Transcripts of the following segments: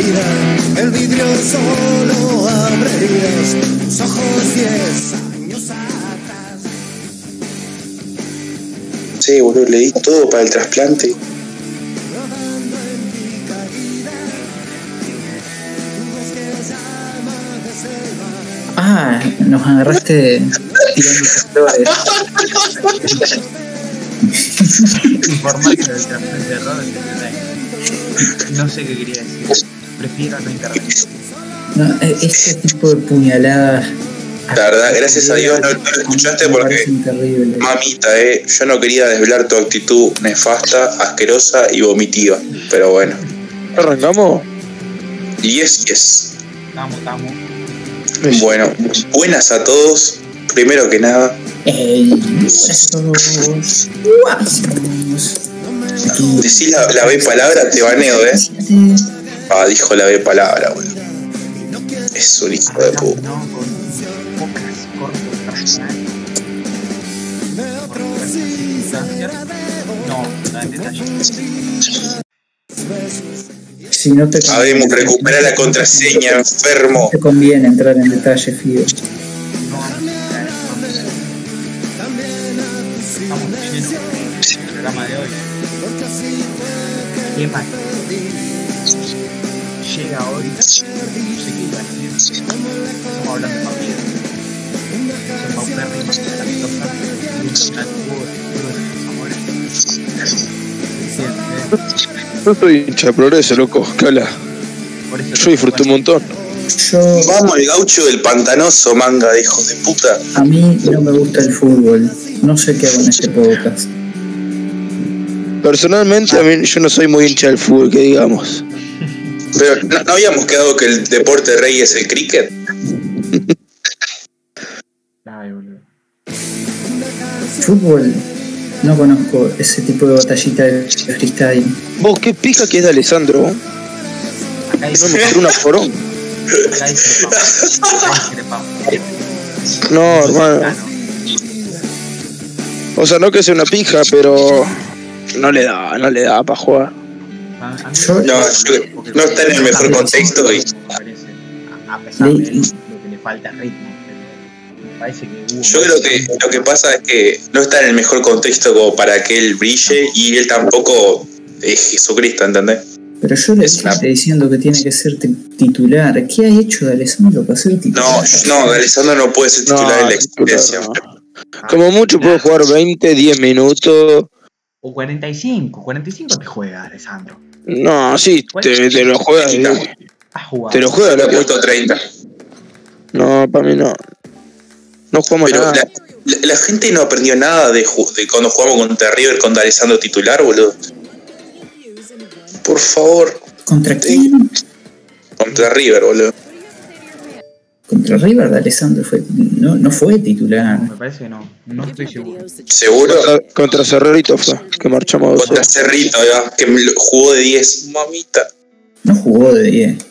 herida, el vidrio solo abrerías tus ojos diez años atrás. Sí, boludo, le di todo para el trasplante. Que. Ah, nos agarraste tirando flores. Del trasplante de Robert No sé qué quería decir. Prefiero no intervenir. No, e- este tipo de puñaladas. La verdad, gracias a Dios no, no lo escuchaste porque, mamita, eh, yo no quería desvelar tu actitud nefasta, asquerosa y vomitiva. Pero bueno. ¿Arrancamos? Yes, yes. Estamos, estamos. Bueno, buenas a todos. Primero que nada, Ey, buenas a todos. Guasos. Aquí. decís la, la B palabra, te baneo, eh. Ah, dijo la B palabra, boludo. Es un hijo de puta. No. No, no. Si no te Sabemos recuperar la contraseña, enfermo. te conviene entrar en detalle. No profundidad. Estamos llenos del programa de hoy. ¿Qué más? Total juego de amores. Yo soy hincha de progreso, loco. Eso Yo disfruté un montón. Yo, Vamos, el gaucho del pantanoso, manga de hijos de puta. a mí no me gusta el fútbol. No sé qué hago en este podcast. Personalmente, a mí yo no soy muy hincha del fútbol, que digamos. Pero ¿no, no habíamos quedado que el deporte rey es el cricket? Ay, boludo. Fútbol, no conozco ese tipo de batallita de freestyle. Vos, qué pija que es de Alessandro. No me una discrepamos. No, hermano. No. O sea, no que sea una pija, pero no le da, no le da para jugar. A- a mí Yo- me No, porque no está en el mejor me contexto y- a- A pesar de lo que le falta ritmo, pero me parece que hubo Yo creo que lo que pasa es que no está en el mejor contexto como para que él brille y él tampoco es Jesucristo, ¿entendés? Pero yo le Es una- estoy diciendo que tiene que ser ti- titular. ¿Qué ha hecho de Alessandro para ser titular? No, no, Alessandro no puede ser titular en la existencia. no. Como mucho puedo jugar 20, 10 minutos. O 45, 45 te juega, Alessandro. No, sí, te, te lo juega. Has jugado. Te lo juega la Punto 30. No, para mí no. No jugamos Pero nada. la, la- la gente no aprendió nada de, de cuando jugamos contra River con Alessandro titular, boludo. Por favor, ¿Contra quién? contra River, boludo. Contra River de Alessandro fue, no, no fue titular. Me parece que no. No estoy seguro. ¿Seguro? Contra, contra Cerrerito fue, que marchamos dos Contra Cerrito, que jugó de 10. Mamita. No jugó de 10.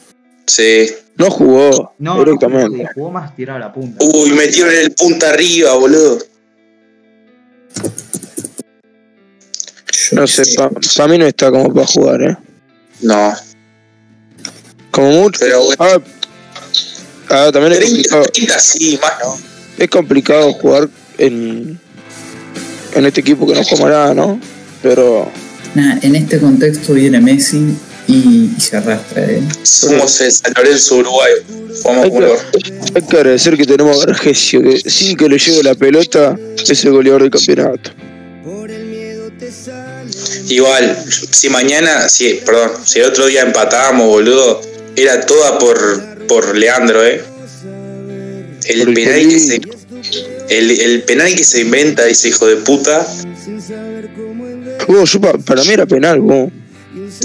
Sí. No jugó No, no, directamente. jugó, jugó más tirado a la punta. Uy, metieron el punta arriba, boludo. No sé, para mí no está como para jugar, ¿eh? No. Como mucho. Pero bueno. Ah, ah, también es 30, complicado, 30 sí, más no. es complicado jugar en, en este equipo que no juega nada, ¿no? Pero Nada, en este contexto viene Messi y, y se arrastra, ¿eh? Somos el San Lorenzo Uruguay. Jugamos hay que, hay que agradecer que tenemos a Vergesio, que sin que le llegue la pelota es el goleador del campeonato. Igual, si mañana, si, perdón, si el otro día empatábamos, boludo, era toda por, por Leandro, ¿eh? El penal que se. El, el penal que se inventa ese hijo de puta. Vos, yo pa- para mí era penal, vos.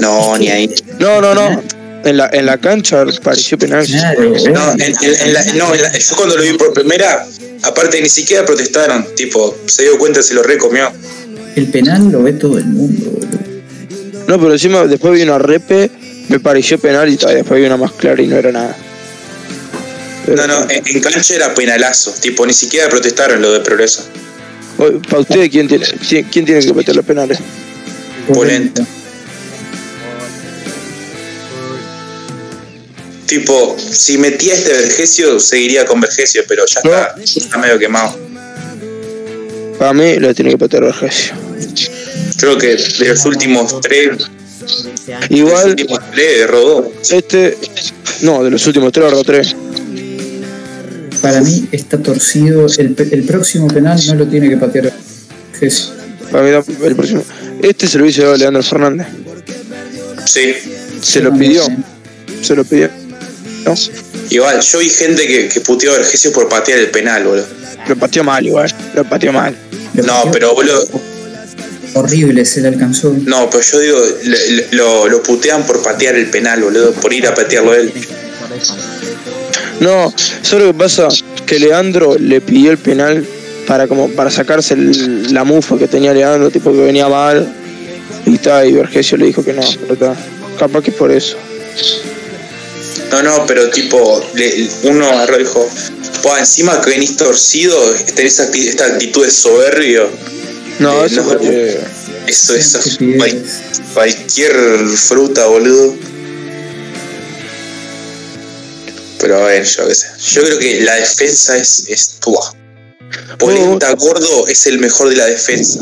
No, ni ahí. No, no, no. En la, en la cancha pareció penal. Claro, No, en, en- en la- no, en la- yo cuando lo vi por primera, aparte ni siquiera protestaron, tipo, se dio cuenta, se lo recomió. el penal lo ve todo el mundo, boludo. No, pero encima después vi una repe, me pareció penal y tal, después vi una más clara y no era nada. No, no, en, en cancha era penalazo, tipo, ni siquiera protestaron lo de progreso. Para ustedes, ¿quién tiene, quién, tiene que meter los penales? Polenta. Tipo, si metía este Vergesio, seguiría con Vergesio, pero ya está, está medio quemado. Para mí lo tiene que patear Vergesio. Creo que de los últimos tres, de los Igual, últimos tres, rodó. este. No, de los últimos tres, ahora tres. Para mí está torcido. El, próximo penal no lo tiene que patear Jesús. Para mí, da- el próximo. Este se lo hubiese dado a Leandro Fernández. Sí. Se lo pidió. Se lo pidió. No, Igual, yo vi gente que, que puteó a Vergesio por patear el penal, boludo. lo pateó mal igual. Lo pateó mal. Lo No, pateó pero boludo, Horrible, se le alcanzó. no, pero yo digo, le- le- lo, lo putean por patear el penal, boludo, por ir a patearlo él. No, ¿sabes lo que pasa? Que Leandro le pidió el penal para como para sacarse el- la mufa que tenía Leandro, tipo que venía mal. Y está, y Vergesio le dijo que no, pero está. Capaz que es por eso. No, no, pero tipo, le- uno agarró y dijo, "Buah, encima que venís torcido, tenés acti- esta actitud de soberbio. No, Eh, eso no. porque Eso, eso es Estupidez. cual- cualquier fruta, boludo. Pero a ver, yo qué sé. Yo creo que la defensa es, es tuya. Polenta Gordo es el mejor de la defensa.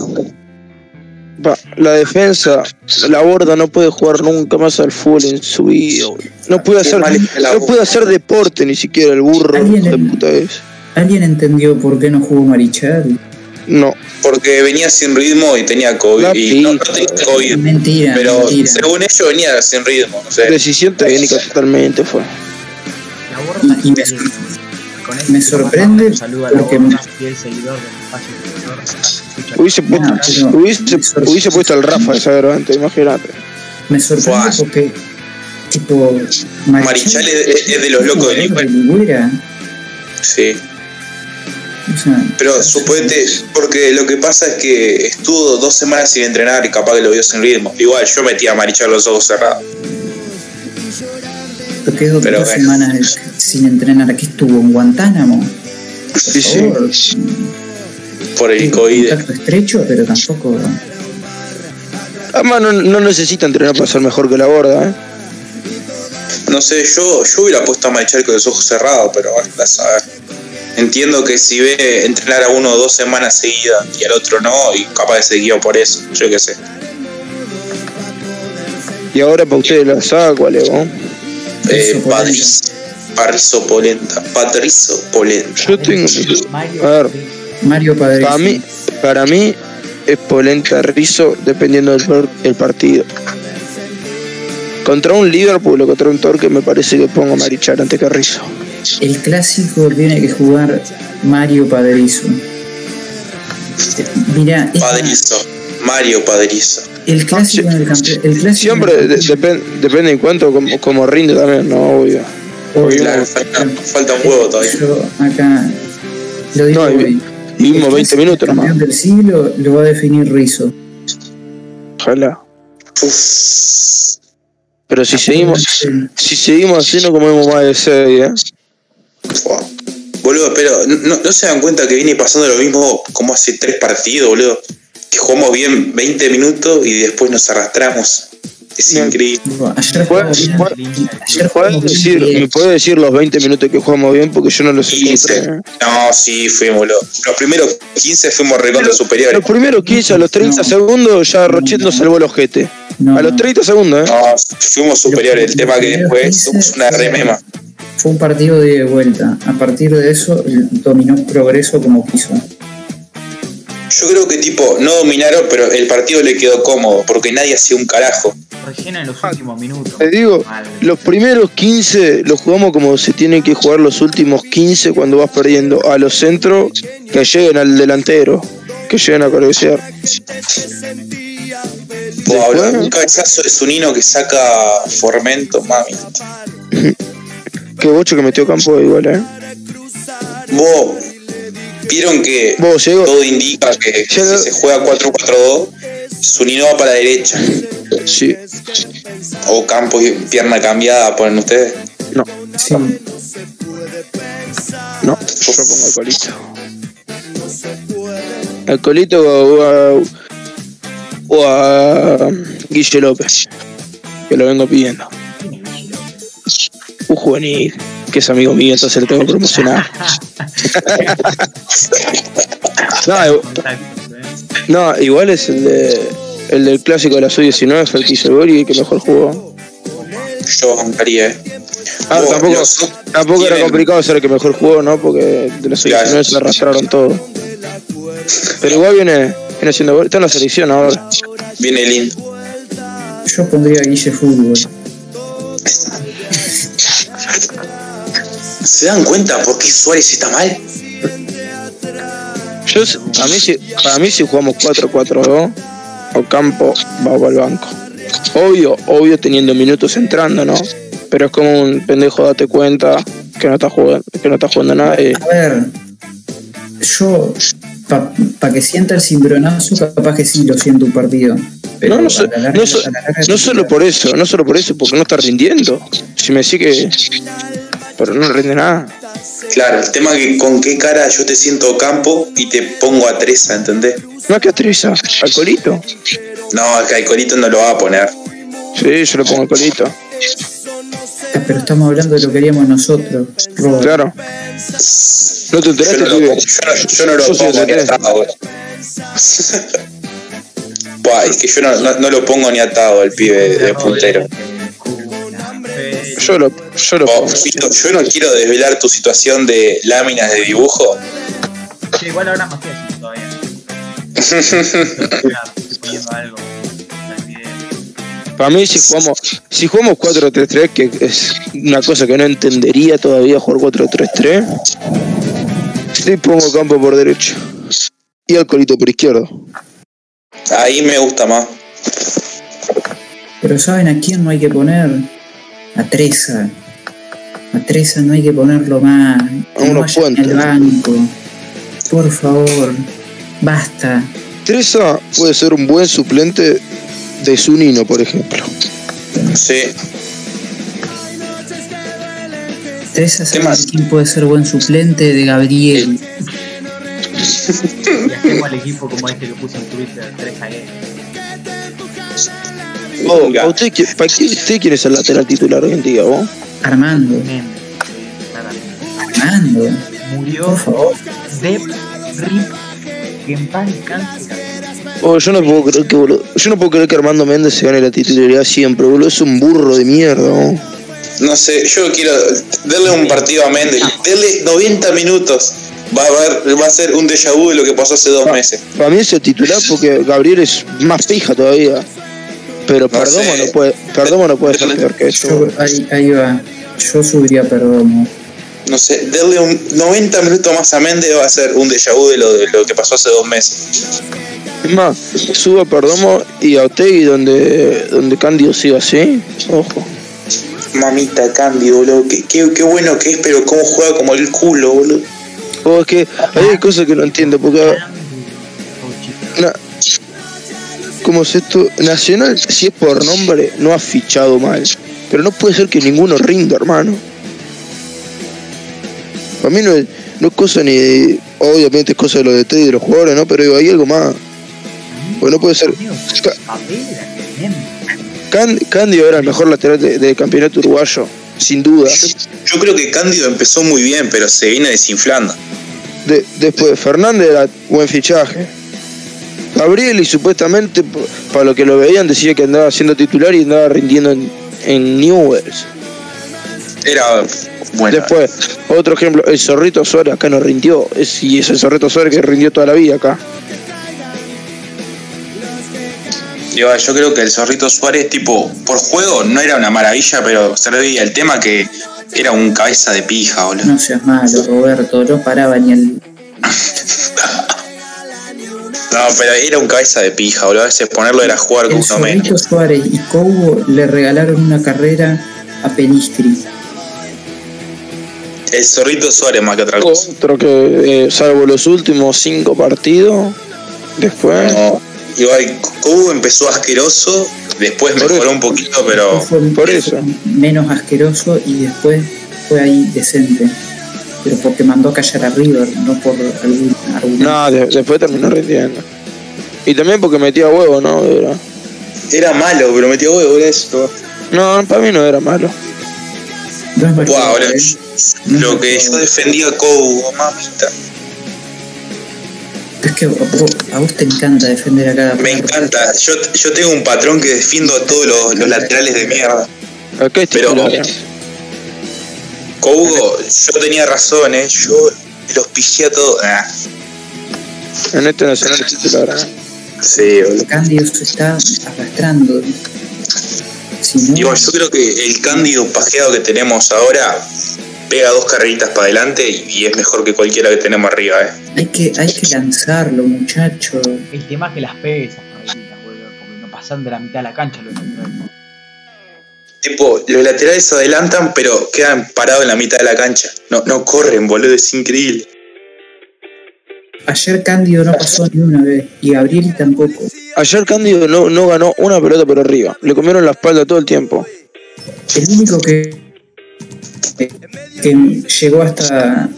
va, la defensa, la borda no puede jugar nunca más al fútbol en su vida. No puede hacer, no puede hacer deporte ni siquiera el burro Alguien de puta es. ¿Alguien entendió por qué no jugó Marichal? No, Porque venía sin ritmo y tenía COVID. La Y no, no tenía COVID. Mentira, Pero mentira. según ellos venía sin ritmo. No sé. decisión técnica totalmente fue. Y- y me- con me sorprende un saludo a la porque- borda, fiel seguidor del espacio Hubiese puesto, No, hubiese, hubiese puesto al Rafa esa antes, imagínate. Me sorprende Buah. porque, tipo, Marichal es, es de los locos Ligüera. Ligüera. Sí. O sea, Pero suponete, porque lo que pasa es que estuvo dos semanas sin entrenar y capaz que lo vio sin ritmo. Igual yo metía a Marichal los ojos cerrados. Lo quedó pero dos bueno. semanas sin entrenar. Aquí estuvo en Guantánamo. Por Sí, sí. por el COVID. Contacto estrecho, pero tampoco. Además, no, no necesita entrenar para ser mejor que la borda, ¿eh? No sé, yo, yo hubiera puesto a Marichal con los ojos cerrados, pero a saber. Entiendo que si ve entrenar a uno dos semanas seguidas y al otro no, y capaz que se guió por eso, yo qué sé. Y ahora para ustedes la saga, ¿cuál es, vos? Eh, Patricio Polenta, Patricio Polenta. Yo tengo Mario, A ver, Mario Padre. para mí, para mí es Polenta Rizzo dependiendo del, par- el partido. Contra un Liverpool o contra un Torque me parece que pongo a Marichal antes que a Rizzo. El clásico tiene que jugar Mario Padrizo. Mirá, es- Padrizo, Mario Padrizo. El clásico en el campeón. El clásico Siempre en el de- campeón- depen- depende en cuánto como, como rinde también, no obvio. Obvio. Claro, falta, falta un huevo todavía. Yo acá lo digo No, y- y vimos El 20 clásico minutos campeón nomás. del siglo lo va a definir Rizzo. Ojalá. Uf. Pero si seguimos, si seguimos así no comemos más de 6, ¿eh? Fua. Boludo, pero ¿no, no se dan cuenta que viene pasando lo mismo como hace tres partidos, boludo? Jugamos bien 20 minutos y después nos arrastramos. Es Bien. increíble. Ayer ¿Puedes, jugamos bien. puedes- Ayer me puedes jugamos decir, bien. ¿Me puedes decir los 20 minutos que jugamos bien? Porque yo no los 15. encontré. ¿eh? No, sí, fuimos. Los primeros 15 fuimos recontra superiores. Los primeros 15 a los 30 No. segundos ya Rochet nos salvó el ojete. No, A los no. 30 segundos, ¿eh? No, fuimos superiores. El tema que después 15 una remema. Fue un partido de vuelta. A partir de eso dominó progreso como quiso. Yo creo que tipo, no dominaron, pero el partido le quedó cómodo, porque nadie hacía un carajo. Rellena en los últimos minutos. Te digo, los primeros 15 los jugamos como se tienen que jugar los últimos 15 cuando vas perdiendo. A los centros que lleguen al delantero, que lleguen a cabecear. Un cabezazo de Zunino que saca Formento, mami. Qué bocho que metió campo igual, ¿eh? Vos, vieron que Vos, todo indica que si se juega 4-4-2, Zunino va para la derecha. sí. O campo y pierna cambiada, ponen ustedes. No, Sí, no, yo pongo al colito. Al colito o a, o a Guille López, que lo vengo pidiendo. Uh, juvenil, que es amigo mío, entonces le tengo que promocionar. no, no, igual es el de el del clásico de la Sub-19, fue el que hizo el gol y el que mejor jugó. Yo bancaría, eh. Ah, Vos, tampoco, tampoco era complicado ser el que mejor jugó, ¿no? Porque de la Sub-19 Claro. se arrastraron todo. Pero igual viene, viene siendo gol. Está en la selección ahora. Viene lindo. Yo pondría a Guille Fútbol. ¿Se dan cuenta por qué Suárez está mal? Yo, a mí, si, para mí, si jugamos 4-4-2, Ocampo va al banco. Obvio, obvio teniendo minutos entrando, ¿no? Pero es como un pendejo, date cuenta que no está jugando, que no está jugando nada. y- A ver, yo, para que sienta el cimbronazo, capaz que sí lo siento un partido. Pero no, no, so- larga- no, so- no solo por eso, no solo por eso, porque no está rindiendo. Si me sigue, pero no rinde nada. Claro, el tema es que con qué cara yo te siento campo y te pongo a Treza, ¿entendés? No, que atreza, al colito. No, acá el Colito no lo va a poner. Sí, yo le pongo al colito. Pero estamos hablando de lo que haríamos nosotros. Robert. Claro. ¿No te Yo enteraste, no lo yo no, yo no lo Yo pongo ni atado. güey. Buah, es que yo no, no- no lo pongo ni atado el pibe de puntero. Yo lo, yo lo Oh. Fito, yo no quiero desvelar tu situación de láminas de dibujo. Sí, igual ahora más que decir todavía. Algo. Para mí, si jugamos, si jugamos 4-3-3, que es una cosa que no entendería todavía jugar 4-3-3, sí pongo campo por derecho y al colito por izquierdo. Ahí me gusta más. Pero ¿saben a quién no hay que poner? A Treza. A Treza no hay que ponerlo más. No unos el puentes. banco. Por favor. Basta. Treza puede ser un buen suplente de Zunino, por ejemplo. Sí. Treza ¿Qué sabe más? quién puede ser buen suplente de Gabriel. Y hacemos el equipo como este que puse en Twitter, 3 a Venga. ¿a usted, ¿Para qué usted quiere ser lateral titular hoy en día, vos? Armando. Armando. Murió Por favor. de Rip. Que en paz. Oh, yo no puedo creer que boludo, yo no puedo creer que Armando Méndez se gane la titularidad siempre, boludo. Es un burro de mierda, vos. No sé, yo quiero darle un partido a Méndez. Darle 90 minutos. Va a, haber, va a ser un déjà vu de lo que pasó hace dos meses. Para mí es el titular porque Gabriel es más pija todavía. Pero Perdomo sé. no puede, Perdomo no puede ser peor que eso. Yo, ahí, ahí va. Yo subiría Perdomo. No sé, darle un 90 minutos más a Méndez va a ser un déjà vu de lo, de lo que pasó hace dos meses. Es más, subo a Perdomo y a Otegi donde, donde Cándido siga así. Ojo. Mamita Candy, boludo. Qué, qué, qué bueno que es, pero cómo juega como el culo, boludo. O es que hay cosas que no entiendo, porque na- ¿cómo es esto? Nacional, si es por nombre, no ha fichado mal. Pero no puede ser que ninguno rinda, hermano. Para mí no es, no es cosa ni de- obviamente es cosa de los detalles de los jugadores, ¿no? Pero digo, hay algo más. Pues no puede ser. Cándido era el mejor lateral de- del campeonato uruguayo, sin duda. Yo creo que Cándido empezó muy bien, pero se viene desinflando. De- después, Fernández era buen fichaje. Gabriel, y supuestamente, para lo que lo veían, decía que andaba siendo titular y andaba rindiendo en, en Newells. Era bueno. Después, otro ejemplo, el Zorrito Suárez acá no rindió. Es, y es el Zorrito Suárez que rindió toda la vida acá. Digo, yo creo que el Zorrito Suárez, tipo, por juego no era una maravilla, pero se le veía el tema que era un cabeza de pija, boludo. No seas malo, Roberto. No paraba ni el. No, pero era un cabeza de pija, boludo. A veces ponerlo era jugar con El uno menos. Zorrito Suárez y Cobo le regalaron una carrera a Pelistri. El Zorrito Suárez más que otra cosa. Otro que, eh, salvo los últimos cinco partidos, después. No, igual, Cubo empezó asqueroso, después Por mejoró eso. un poquito, pero Fue por eso. menos asqueroso y después fue ahí decente. Pero porque mandó a callar a River, no por algún argumento. No, de- después terminó rindiendo. Y también porque metía huevo, ¿no? Era- era malo, pero metió huevo, era eso. No, para mí no era malo. No es Wow, marcado, lo, que yo defendía a Kobo, mamita. Es que a vos, a vos te encanta defender a cada Me encanta. Yo, yo tengo un patrón que defiendo a todos los, los laterales de mierda. Pero- ¿eh? Kobo, yo tenía razón, ¿eh? Yo los piché a todos. Ah, En este nacional es titular. ¿eh? sí, boludo. Cándido se está arrastrando. Si no, yo creo que el cándido pajeado que tenemos ahora pega dos carreritas para adelante y, y es mejor que cualquiera que tenemos arriba, ¿eh? hay que, hay que lanzarlo, muchacho. El tema es que las pegue esas carreritas, boludo, porque no pasan de la mitad de la cancha los. Tipo, los laterales adelantan, pero quedan parados en la mitad de la cancha. No, no corren, boludo, es increíble. Ayer Cándido no pasó ni una vez. Y Gabriel tampoco. Ayer Cándido no, no ganó una pelota por arriba. Le comieron la espalda todo el tiempo. El único que, que llegó hasta,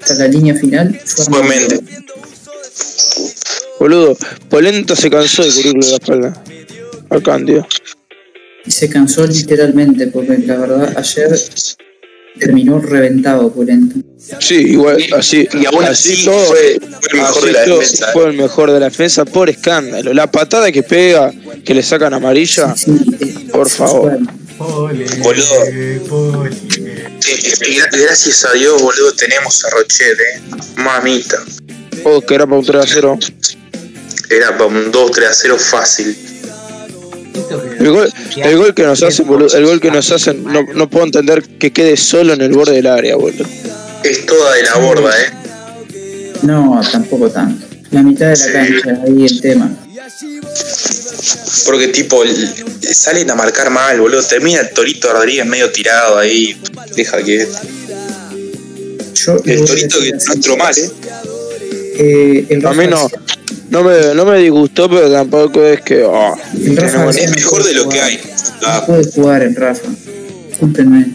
hasta la línea final fue Fue. Méndez. Boludo, Polenta se cansó de cubrirle la espalda. Al Cándido. Y se cansó literalmente, porque la verdad ayer terminó reventado Polenta. Sí, igual, así. Y aún así todo, fue, fue el mejor así de la todo defensa. ¿eh? Fue el mejor de la defensa por escándalo. La patada que pega, que le sacan amarilla. Sí, Por favor. Pole, Boludo. pole. Eh, eh, gracias a Dios, boludo, tenemos a Rochet, ¿eh? Mamita. Oh, que era para un 3 a 0. Era para un 2-3 a 0 fácil. El gol, el gol que nos hacen, boludo, el gol que nos hacen, no, no puedo entender que quede solo en el borde del área, boludo. Es toda de la borda, ¿eh? No, tampoco tanto. La mitad de la Sí. cancha, ahí el tema. Porque, tipo, salen a marcar mal, boludo. Termina el Torito Rodríguez medio tirado ahí. Deja que. Yo El a Torito que no entró mal, ¿eh? Eh, el A mí no, no me, no me disgustó, pero tampoco es que. oh, el Rafa García Es no mejor de lo que hay. No Ah, puede jugar el Rafa. Discúlpenme.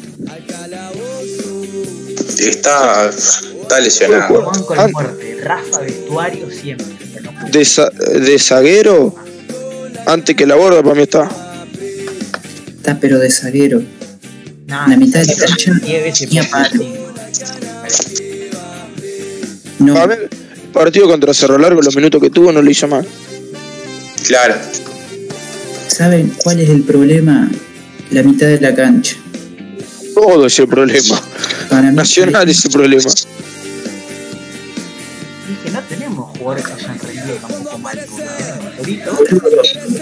está, está lesionado. Banco Ah. de muerte, Rafa vestuario siempre. no de, de zaguero, antes que la borda para mí está. Está pero de zaguero. Nah, la mitad de la cancha. No, A ver, el partido contra Cerro Largo, los minutos que tuvo, no lo hizo mal. Claro. ¿saben cuál es el problema? La mitad de la cancha. Todo es el problema. Para mí, Nacional es el problema. Es que no tenemos jugadores que hayan rendido tampoco mal. a Torito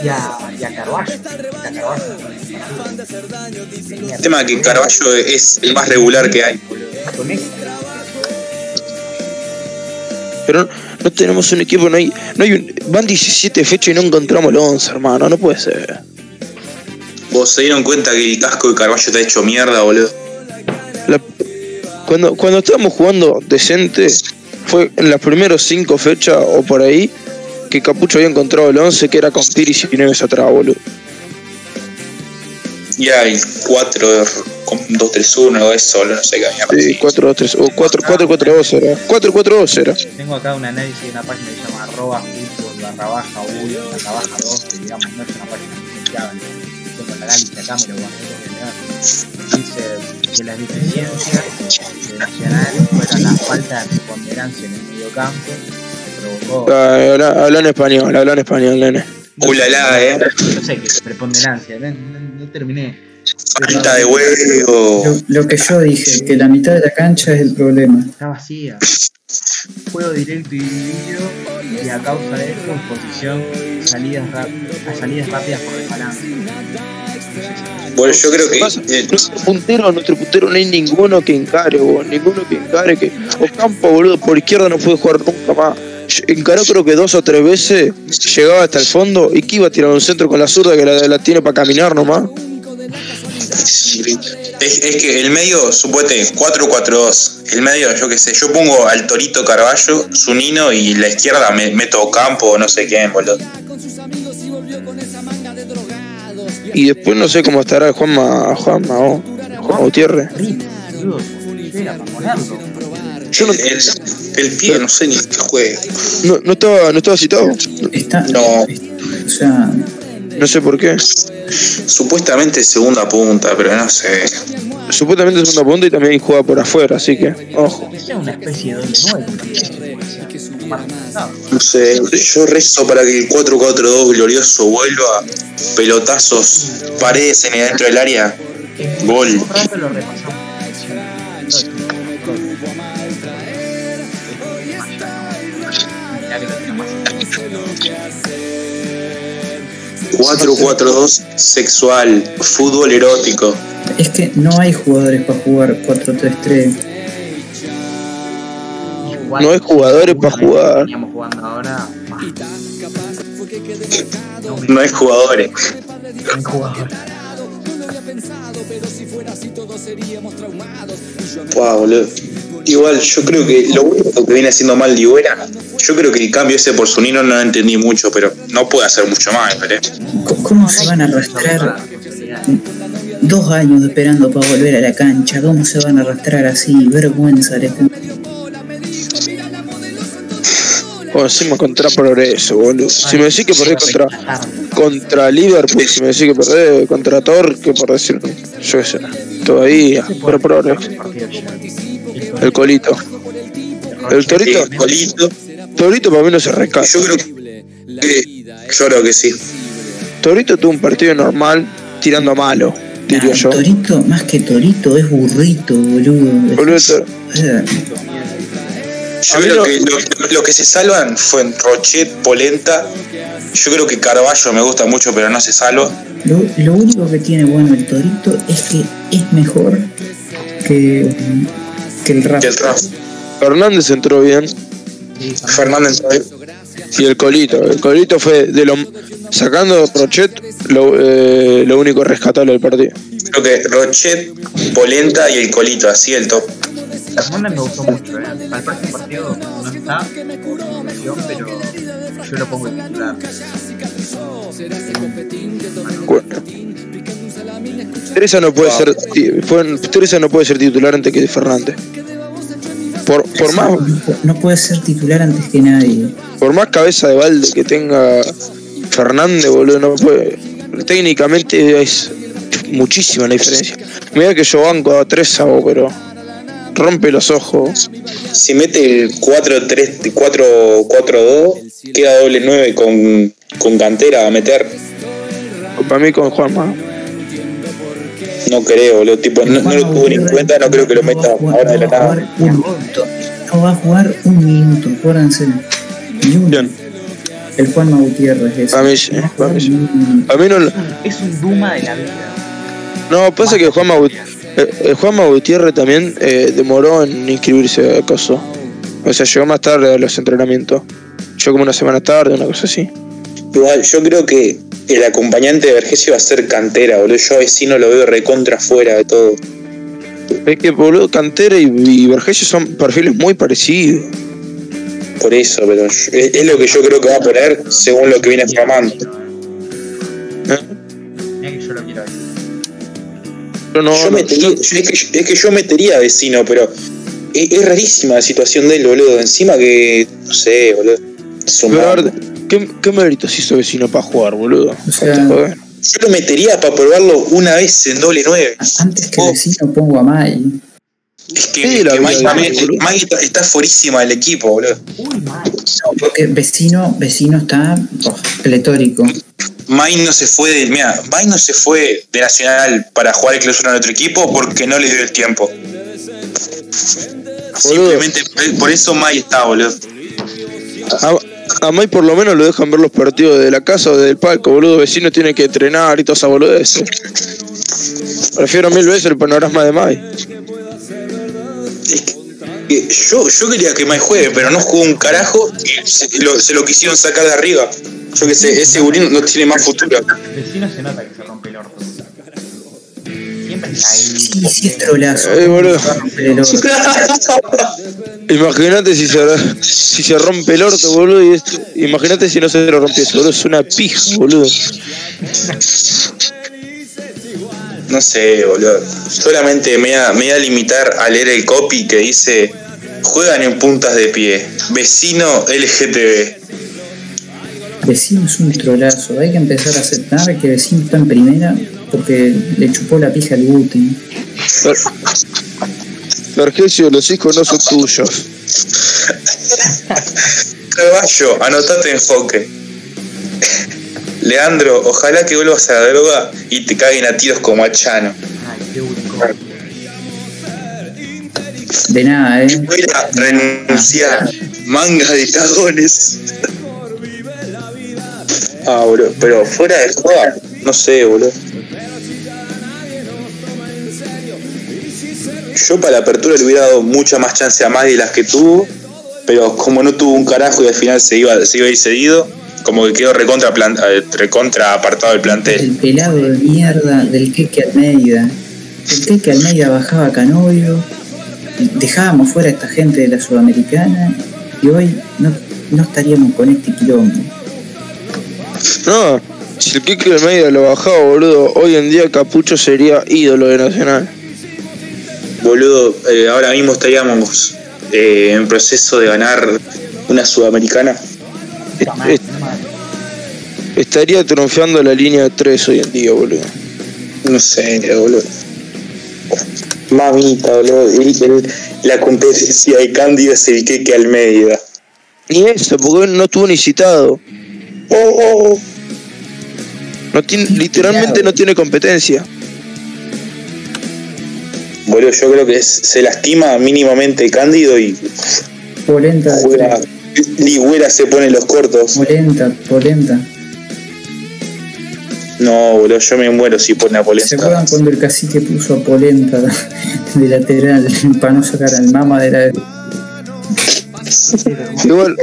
y a, y a Carballo. Y a Carballo. El tema es que Carballo es el más regular que hay. Con eso. Pero no, no tenemos un equipo, no hay, no hay un, van 17 fechas y no encontramos el 11, hermano, no puede ser. Vos se dieron cuenta que el casco de Carballo está hecho mierda, boludo. La- cuando, cuando estábamos jugando decente, fue en las primeras 5 fechas o por ahí, que Capucho había encontrado el 11 que era con Piris y Neves atrás, boludo. Y hay 4 con 2-3-1 o eso, no sé qué mierda. Sí, sí. 4 2 3 o 4 4 4 2 era. 4 4 2 era. Tengo acá un análisis de una página que se llama arroba fútbol barra baja uy barra baja 2, que digamos no es una página muy confiable. Tengo el análisis acá, me lo voy a Dice que las deficiencias de Nacional fueron la falta de preponderancia en el medio campo, que provocó, Ah, Habla, habla en español, habla en español, nene. Ulala, eh. no sé qué es preponderancia, no, no- no terminé. Falta de huevo. lo, lo que yo dije, que la mitad de la cancha es el problema. Está vacía. Juego directo y dividido y a causa de esto, posición, salidas, a salidas rápidas por desbalance. Bueno, yo creo que. Nuestro puntero, nuestro puntero no hay ninguno que encare, boludo, ninguno que encare que. Ocampo, boludo, por izquierda no puede jugar nunca más. Encaró creo que dos o tres veces, llegaba hasta el fondo y que iba a tirar un centro con la zurda que la, la tiene para caminar nomás. Es, es que el medio, suponete, 4-4-2. El medio, yo qué sé, yo pongo al Torito Carballo, Zunino y la izquierda me, meto Campo o no sé quién, boludo. Y después no sé cómo estará Juanma, Juanma, oh, Juan Gutiérrez. Yo no, El, el pie, no sé ni qué juega. no, no estaba, no estaba citado. Está, No. O sea, No sé por qué. Supuestamente segunda punta, pero no sé. Supuestamente es segunda punta y también juega por afuera, así que, ojo. Esa es una especie de doble nueve. No sé, yo rezo para que el 4-4-2 glorioso vuelva. Pelotazos, paredes en el dentro del área. Gol. 4-4-2 sexual, fútbol erótico. Es que no hay jugadores para jugar 4-3-3. Igual, No hay jugadores para jugar. Ahora. No hay jugadores. No hay jugadores. Wow, boludo. Igual, yo creo que lo único que viene haciendo mal Ligüera, yo creo que el cambio ese por Sunino no lo entendí mucho, pero no puede hacer mucho más, ¿vale? Co- ¿Cómo se van a arrastrar dos años esperando para volver a la cancha? ¿Cómo se van a arrastrar así? Vergüenza. les. O encima contra Progreso, boludo. Si me decís que perdés contra, contra Liverpool, si me decís que perdés contra Torque, por decir, yo qué sé, todavía, pero Progreso. El colito. El torito, Sí, Colito, Torito para mí no se rescata. yo creo que. Yo creo que sí. Torito tuvo un partido normal, tirando a malo, diría Nah, yo. Torito, más que Torito, es burrito, boludo. Boludo, Tor- Yo creo lo- que lo, lo que se salvan fue en Rochet, Polenta. Yo creo que Carballo me gusta mucho, pero no se salva. Lo, lo único que tiene bueno el Torito es que es mejor que, que el Rafa. Que el Raf. Fernández entró bien Fernández y el colito. El colito fue de lo. Sacando Rochet, lo, eh, lo único rescatable del partido. Creo que Rochet, Polenta y el Colito, así el top. Fernández me gustó mucho, ¿eh? Para el próximo partido no está pero yo lo pongo en titular. Teresa no puede ser Teresa no puede ser titular antes que Fernández. Por, por más No, pu- no puede ser titular antes que nadie. por más cabeza de balde que tenga Fernández, boludo, no puede. Técnicamente es muchísima la diferencia. Mira que yo banco a tres Sabo, pero rompe los ojos. Si mete el 4-3, 4-4-2, queda doble 9 con, con cantera a meter. Para mí con Juanma. No creo, boludo. Tipo, no, no lo tuvo ni en cuenta, no creo que lo meta ahora de la nada. un minuto. No va a jugar un minuto, acuérdense. Bien. El Juanma Gutiérrez es. Para mí para mí no. Es un Duma de la vida. No, pasa que Juanma, Gut- eh, eh, Juanma Gutiérrez también eh, demoró en inscribirse a coso. O sea, llegó más tarde a los entrenamientos. Llegó como una semana tarde, una cosa así. Igual, yo creo que el acompañante de Vergesio va a ser cantera, boludo. Yo a vecino lo veo recontra fuera de todo. Es que, boludo, Cantera y, y Vergesio son perfiles muy parecidos. Por eso, pero yo- es, es lo que yo creo que va a poner según lo que viene formando. ¿eh? Mira que yo lo quiero ahí. Yo no, Yo no- metería, yo- yo- es, que, es que yo metería a vecino, pero es, es rarísima la situación de él, boludo. Encima que, no sé, boludo. ¿qué, ¿qué méritos hizo vecino para jugar, boludo? O sea-. Yo lo metería para probarlo una vez en doble 9. Antes que Oh, vecino pongo a Mai. es que, Sí, es. Mike está, está fuerísima del equipo, boludo. Uy, mal. No, porque vecino, vecino está oh, pletórico. Mike no se fue de, mira, Mike no se fue de Nacional para jugar el clausura en otro equipo porque no le dio el tiempo. Simplemente por- eso Mike está, boludo. A, a May por lo menos lo dejan ver los partidos de la casa o del palco, boludo. Vecino tiene que entrenar y toda esa boludez. Prefiero mil veces el panorama de May. Es que yo, yo quería que Mike juegue, pero no jugó un carajo y se lo, se lo quisieron sacar de arriba. Yo que sé, ese gurín no tiene más futuro. Vecino se nota que se rompe el orto. Siempre está ahí. Sí, sí es trolazo. Eh, boludo. Imagínate si se, si se rompe el orto, boludo. Y imagínate si no se lo rompiese, boludo. Es una pija, boludo. No sé, boludo. Solamente me voy, a, me voy a limitar a leer el copy que dice: Juegan en puntas de pie. Vecino LGTB. Vecino es un trolazo. Hay que empezar a aceptar que Vecino está en primera porque le chupó la pija al. Ver- Vergesio, los hijos no son tuyos. Carballo, anotate en Joque. Leandro, ojalá que vuelvas a la droga y te caguen a tiros como a Chano. Ay, qué único. De nada, eh. Voy a renunciar. Manga de cagones. Ah, boludo. Pero fuera de joda, no sé, boludo. Yo para la apertura le hubiera dado mucha más chance a más de las que tuvo, pero como no tuvo un carajo y al final se iba, se iba cedido, como que quedó recontra, eh, recontra apartado del plantel. El pelado de mierda del Queque Almeida. El Queque Almeida bajaba a Canovio, dejábamos fuera a esta gente de la Sudamericana y hoy no, no estaríamos con este quilombo. No, si el Kike del medio lo bajaba, boludo, hoy en día Capucho sería ídolo de Nacional. Boludo, eh, ahora mismo estaríamos eh, en proceso de ganar una sudamericana. Estaría triunfando la línea 3 hoy en día, boludo. No sé, boludo. Mamita, boludo. el- el- la competencia de Cándido es el que Almeida. Ni eso, porque no estuvo ni citado. Oh, oh, oh. No tiene, literalmente no tiene competencia. Boludo, yo creo que es- se lastima mínimamente Cándido y Polenta, juega. Ligüera se pone los cortos. polenta, polenta. No, boludo, yo me muero si pone a ¿Se Polenta. acuerdan cuando el cacique puso a polenta de lateral para no sacar al mama de la... Igual,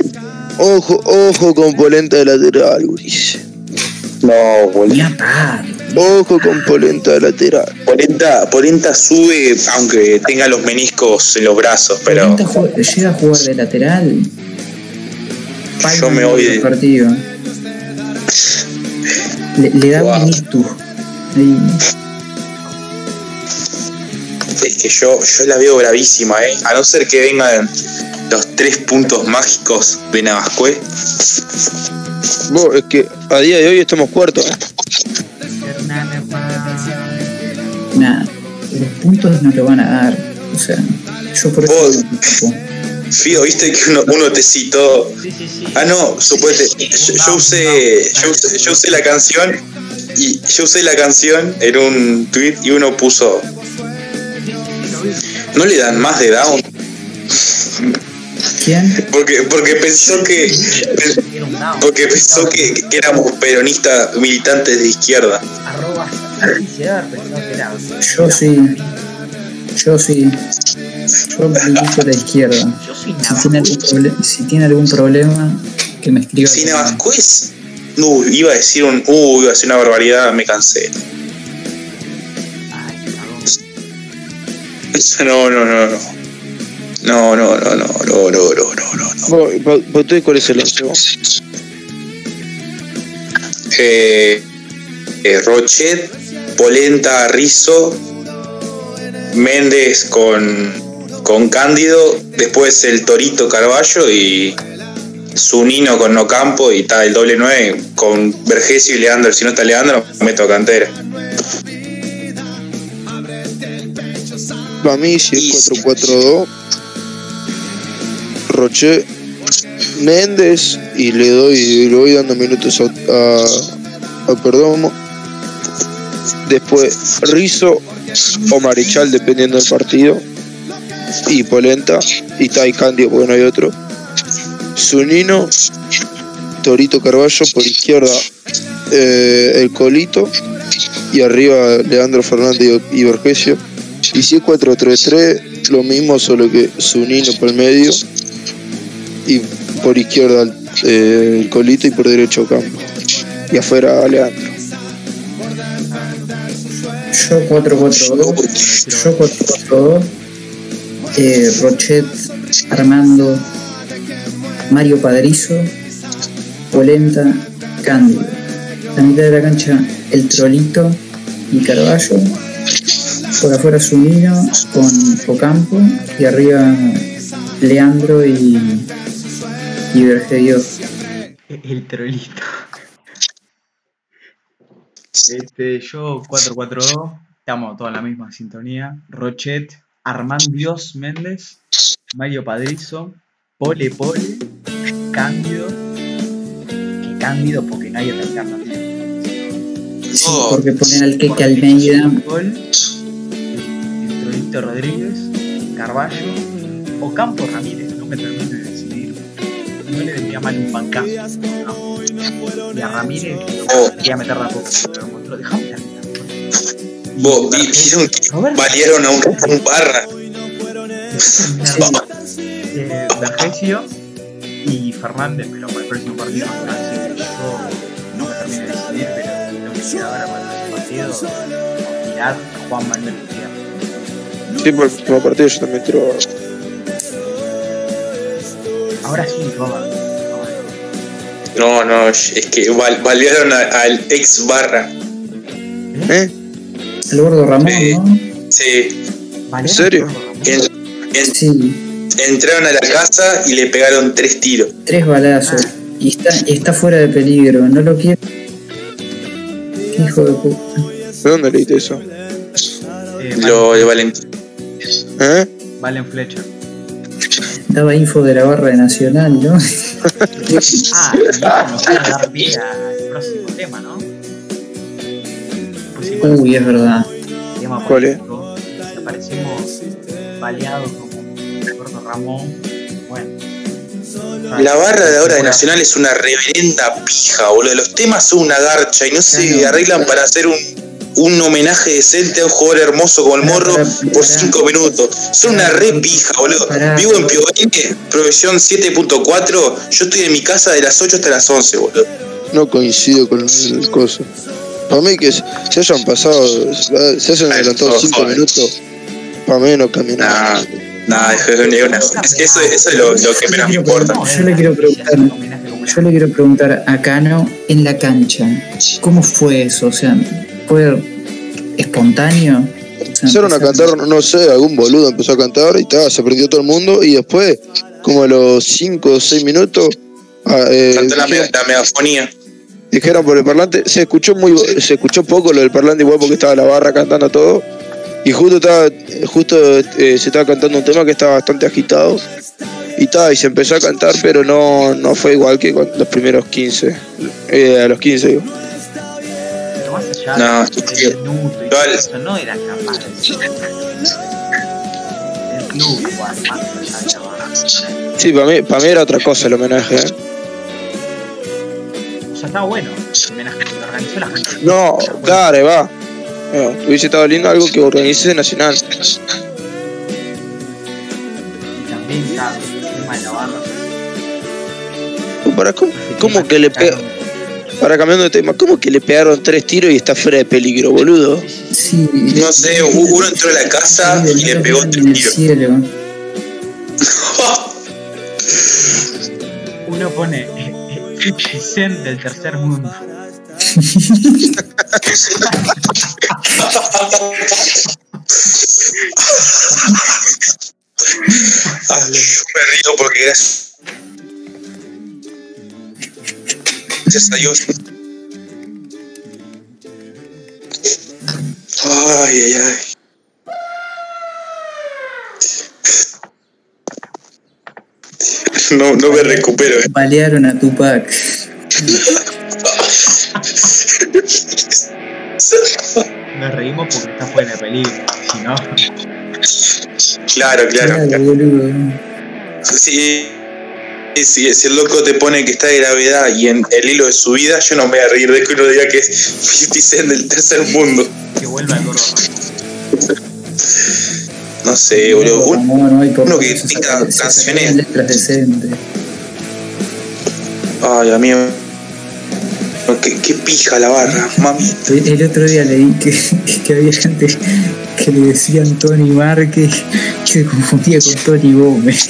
ojo, ojo con polenta de lateral, Ulises. No, boludo. Ni a par. Ojo con polenta de lateral. Polenta, Polenta sube aunque tenga los meniscos en los brazos, pero Polenta llega a jugar de lateral. Yo me voy de- partido. Le, le da Wow. un es que yo, yo la veo bravísima, ¿eh? A no ser que vengan los tres puntos mágicos de Navascue. Vos, es que a día de hoy estamos cuartos. Nada, los puntos no lo van a dar. O sea, yo por eso. Fío, viste que uno, uno te citó. Sí, sí, sí. Ah, no, suponete. Yo, yo usé, yo, usé, yo usé la canción y yo usé la canción en un tweet y uno puso. ¿No le dan más de down? ¿Quién? Porque, porque pensó que. Porque pensó que, que éramos peronistas militantes de izquierda. Yo sí. Yo sí. Yo milito la izquierda. Yo soy Si tiene, algún si tiene algún problema, que me escriba. Si Navascuez. No, iba a decir un. Uh, iba a decir una barbaridad, me cansé. No, no, no, no. No, no, no, no, no, no, no, no, no. Vos, ustedes cuál es el once? Eh, eh, Rochet, Polenta, Rizo, Méndez con, con Cándido, después el Torito Carballo y Zunino con Nocampo y está el doble 9 con Vergesio y Leandro. Si no está Leandro, meto a Cantera. Para mí, si es 4-4-2, Roche, Méndez y le doy, le voy dando minutos a, a, a Perdomo. Después Rizo o Marichal, dependiendo del partido. Y Polenta. Y Tai Candio, porque no hay otro. Zunino, Torito Carballo por izquierda, eh, el Colito. Y arriba Leandro Fernández y Vergesio. Y si es 4-3-3, lo mismo, solo que Zunino por el medio y por izquierda eh, el Colito y por derecho Campo. Y afuera Leandro. Yo 4-4-2. Yo 4-4-2. Eh, Rochet, Armando, Mario Padrizo, Polenta, Cándido. La mitad de la cancha, el Trolito y Carballo. Por afuera Zunino con Ocampo. Y arriba Leandro y, y Vergedios. El trolito. Este, yo 442, estamos todos en la misma sintonía. Rochet, Armand Dios Méndez, Mario Padrizo, Pole Pole, Cándido. Que Cándido porque hay otra alternativa. Sí, Oh, porque ponen al Keke Almeida. Gol, el Trollito Rodríguez, Carballo o Campo Ramírez, no me termino. No le vendría mal un. No. Y a Ramírez Oh. quería meter la boca, pero lo dejamos terminar. vos, vi- vieron que valieron a un, un barra. Eh, Vergesio y Fernández, pero para el próximo partido no sé, yo no me termino de decidir, pero lo que queda ahora para el partido tirar a Juan Manuel Gutiérrez. Sí, por el último partido yo también tiro. Ahora sí, Robert. No, no, es que val- valieron a- al ex barra. ¿Eh? El gordo Ramón, Sí. ¿no? Sí, ¿En serio? en- en- Sí, entraron a la casa y le pegaron tres tiros. tres balazos. Ah. Y está, y está fuera de peligro. No lo quiere. Qué hijo de puta. ¿De dónde leíste eso? Eh, Lo de Valentín. ¿Eh? Valen Fletcher. Daba info de la barra de Nacional, ¿no? Ah, y esto nos va a dar pie al próximo tema, ¿no? Pues Uy, es verdad. tema ¿Cuál es? político, si aparecemos baleados como Gordo Ramón, bueno. La barra de ahora de Nacional es una reverenda pija, boludo. Los temas son una garcha y no se arreglan para hacer un, un homenaje decente a un jugador hermoso como el morro por 5 minutos. Son una re pija, boludo. Vivo en Piovene, provisión 7.4. Yo estoy en mi casa de las 8 hasta las 11, boludo. No coincido con el coso. Para mí que se hayan pasado, se hayan adelantado Ay, 5 joder. minutos, para mí no cambia nada. Nah, nah, es, es- eso, eso es lo, lo que menos me importa. Yo le quiero preguntar- Yo le quiero preguntar a Cano en la cancha, ¿cómo fue eso? O sea, ¿fue espontáneo? Empezaron a cantar, no sé, algún boludo empezó a cantar y tal, se prendió todo el mundo y después, como a los 5 o 6 minutos, ah, eh, Cantó la, me- la megafonía. dijeron por el parlante, se escuchó muy se escuchó poco lo del parlante igual porque estaba la barra cantando todo y justo estaba justo eh, se estaba cantando un tema que estaba bastante agitado y tal, y se empezó a cantar pero no, no fue igual que con los primeros 15 eh, a los 15 digo. No, tío. minuto y todo eso, no era capaz de El club igual, más allá de la barra. Sí, para mí, para mí era otra cosa el homenaje. ¿eh? O sea, estaba bueno el homenaje que organizó la gente. No, claro, va. Bueno, hubiese estado lindo algo que organice Nacional. Y también, claro, el tema de la barra. ¿Para cómo, cómo que le pe para cambiando de tema, ¿cómo que le pegaron tres tiros y está fuera de peligro, boludo? Sí. No sé, uno entró a la casa y le pegó tres el tiros. Uno pone 50 Cent del tercer mundo. Yo me río porque gracias. Gracias a Dios. Ay, ay, ay. No, no me recupero, eh. Balearon a Tupac. Nos reímos porque está fuera de peligro. Si no, Claro, claro. Claro, boludo. Si, si, si el loco te pone que está de gravedad y en el hilo de su vida, yo no me voy a reír de que uno diga que es 50 Cent del tercer mundo. que vuelva el gordo. No sé, boludo. Uno que tenga canciones. Ay, amigo. Qué, qué pija la barra, mami. El, otro día leí que, que había gente que le decían Tony Márquez y se confundía con Tony Gómez.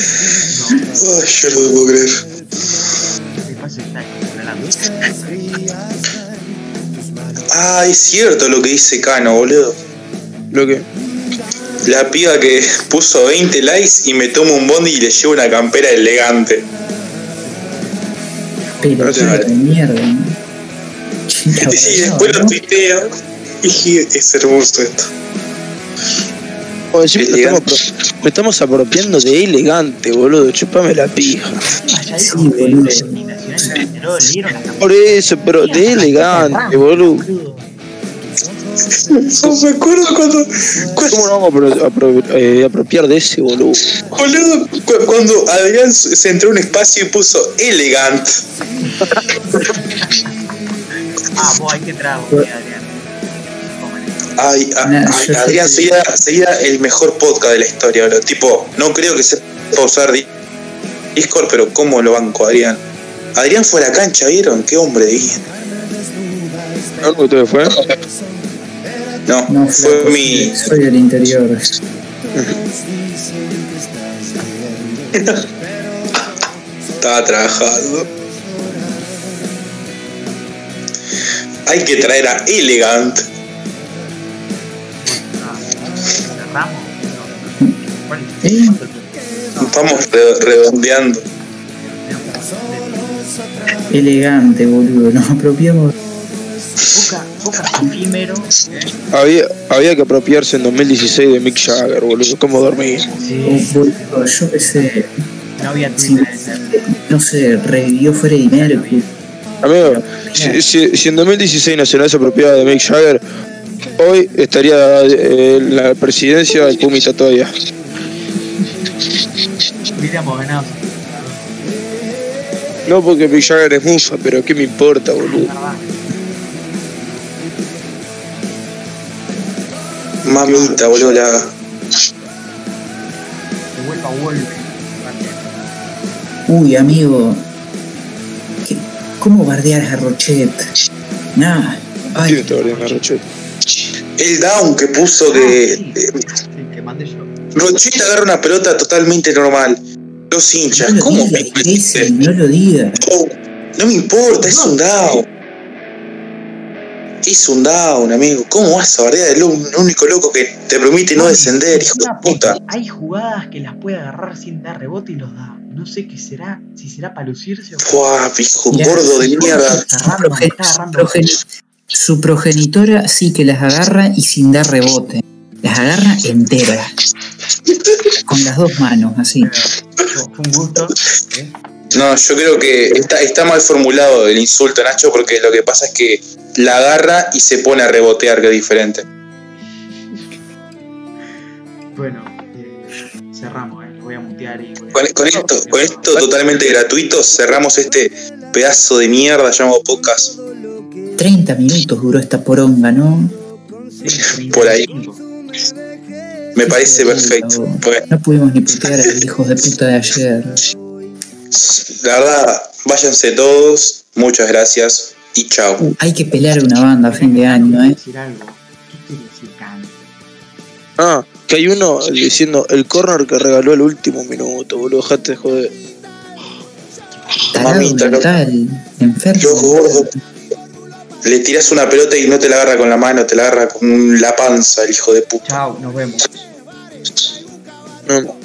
Ay, yo no lo puedo creer. Ah, es cierto lo que dice Cano, boludo. Lo que. La piba que puso 20 likes y me tomo un bondi y le llevo una campera elegante. Pero No te vale. mierda, ¿no? Y después lo tuitea. Y es hermoso esto. O encima nos Elegante. estamos, apro- me estamos apropiando de elegante, boludo. Chupame la pija. Sí, boludo. Por eso, pero de elegante, boludo. No me acuerdo cuando. cuando ¿Cómo no vamos a apro- apro- eh, apropiar de ese boludo? Boludo, cu- cuando Adrián se entró a un espacio y puso elegant. Ah, vos hay que trago, Adrián. Ay, a- ay, Adrián sería, sería el mejor podcast de la historia, boludo. Tipo, no creo que sepa usar Di- Discord, pero ¿cómo lo banco, Adrián? Adrián fue a la cancha, ¿vieron? Qué hombre de bien. ¿No que usted fue? No, No, fue mi. soy del interior. Estaba trabajando. Hay que traer a Elegant. Cerramos. No. ¿Cuál? ¿Eh? Estamos re- redondeando. Elegante, boludo. Nos apropiamos. Boca, Boca efímero. ¿eh? Había, había que apropiarse en 2016 de Mick Jagger, boludo. ¿Cómo dormir? Sí, boludo, yo qué sé. no había Twitter no sé, revivió Freddie Mercury. Amigo, si, si- si en 2016 Nacional se apropiaba de Mick Jagger, hoy estaría eh, en la presidencia de Pumita todavía. Ganado. No porque Mick Jagger es mufa, pero ¿qué me importa, boludo? Mamita, boludo, la. Uy, amigo. ¿Qué- ¿Cómo bardear a Rochet? Nah. Ay, ¿Quién está bardeando a Rochet? El down que puso que mandé yo. Rochita agarra una pelota totalmente normal. Los hinchas, no lo ¿cómo me Jesse, no lo digas. No me importa, es un down. Es un down, amigo. ¿Cómo vas a bardear el un- único loco que te permite no descender, hijo de puta? Hay jugadas que las puede agarrar sin dar rebote y los da. No sé qué será, si será para lucirse o Fua, hijo gordo de mierda. Su progenitora sí que las agarra y sin dar rebote. Las agarra enteras. Con las dos manos, así. Un gusto. ¿eh? No, yo creo que está, está mal formulado el insulto, Nacho, porque lo que pasa es que la agarra y se pone a rebotear, que es diferente. Bueno, eh, cerramos, eh. Lo voy a mutear y voy a- Con, con esto, con esto totalmente gratuito, cerramos este pedazo de mierda llamado podcast. 30 minutos duró esta poronga, ¿no? Por ahí. 35. Me parece perfecto. No pudimos ni putear a los hijos de puta de ayer. la verdad, váyanse todos. Muchas gracias y chao. Uh, hay que pelear una banda a fin de año, ¿eh? Ah, que hay uno diciendo el corner que regaló el último minuto, boludo. Dejate de joder. Tarado Mamita, mental, enfermo. Yo gordo. Le tiras una pelota y no te la agarra con la mano, te la agarra con la panza, el hijo de puta. Chao, nos vemos. No.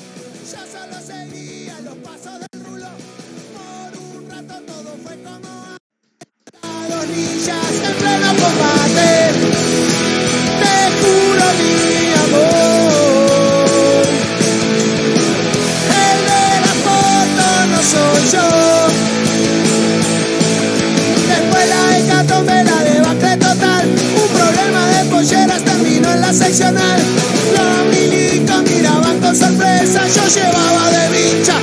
Nacional. Dominica miraba con sorpresa, yo llevaba de vincha